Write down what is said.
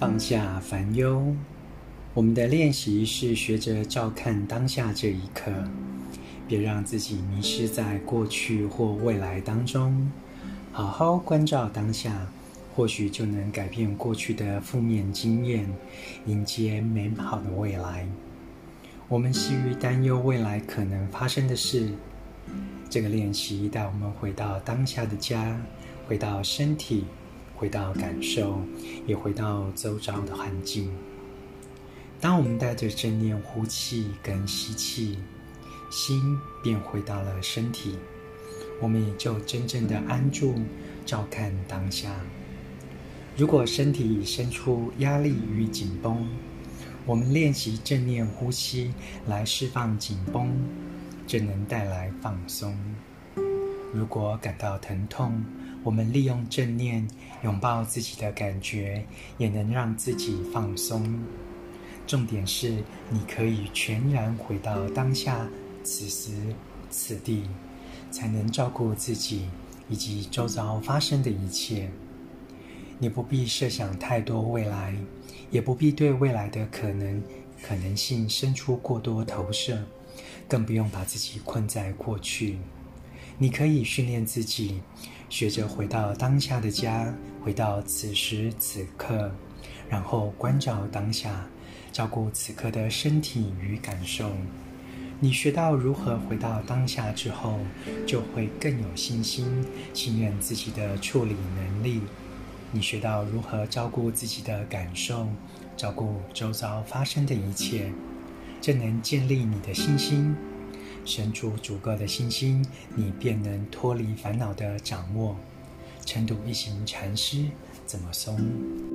放下烦忧。我们的练习是学着照看当下这一刻，别让自己迷失在过去或未来当中。好好关照当下，或许就能改变过去的负面经验，迎接美好的未来。我们习于担忧未来可能发生的事。这个练习带我们回到当下的家，回到身体，回到感受，也回到周遭的环境。当我们带着正念呼气跟吸气，心便回到了身体，我们也就真正的安住，照看当下。如果身体已生出压力与紧绷，我们练习正念呼吸来释放紧绷，这能带来放松。如果感到疼痛，我们利用正念拥抱自己的感觉，也能让自己放松。重点是，你可以全然回到当下，此时此地，才能照顾自己以及周遭发生的一切。你不必设想太多未来，也不必对未来的可能可能性生出过多投射，更不用把自己困在过去。你可以训练自己，学着回到当下的家，回到此时此刻，然后关照当下。照顾此刻的身体与感受，你学到如何回到当下之后，就会更有信心，信任自己的处理能力。你学到如何照顾自己的感受，照顾周遭发生的一切，这能建立你的信心。生出足够的信心，你便能脱离烦恼的掌握。晨读一行禅师怎么松？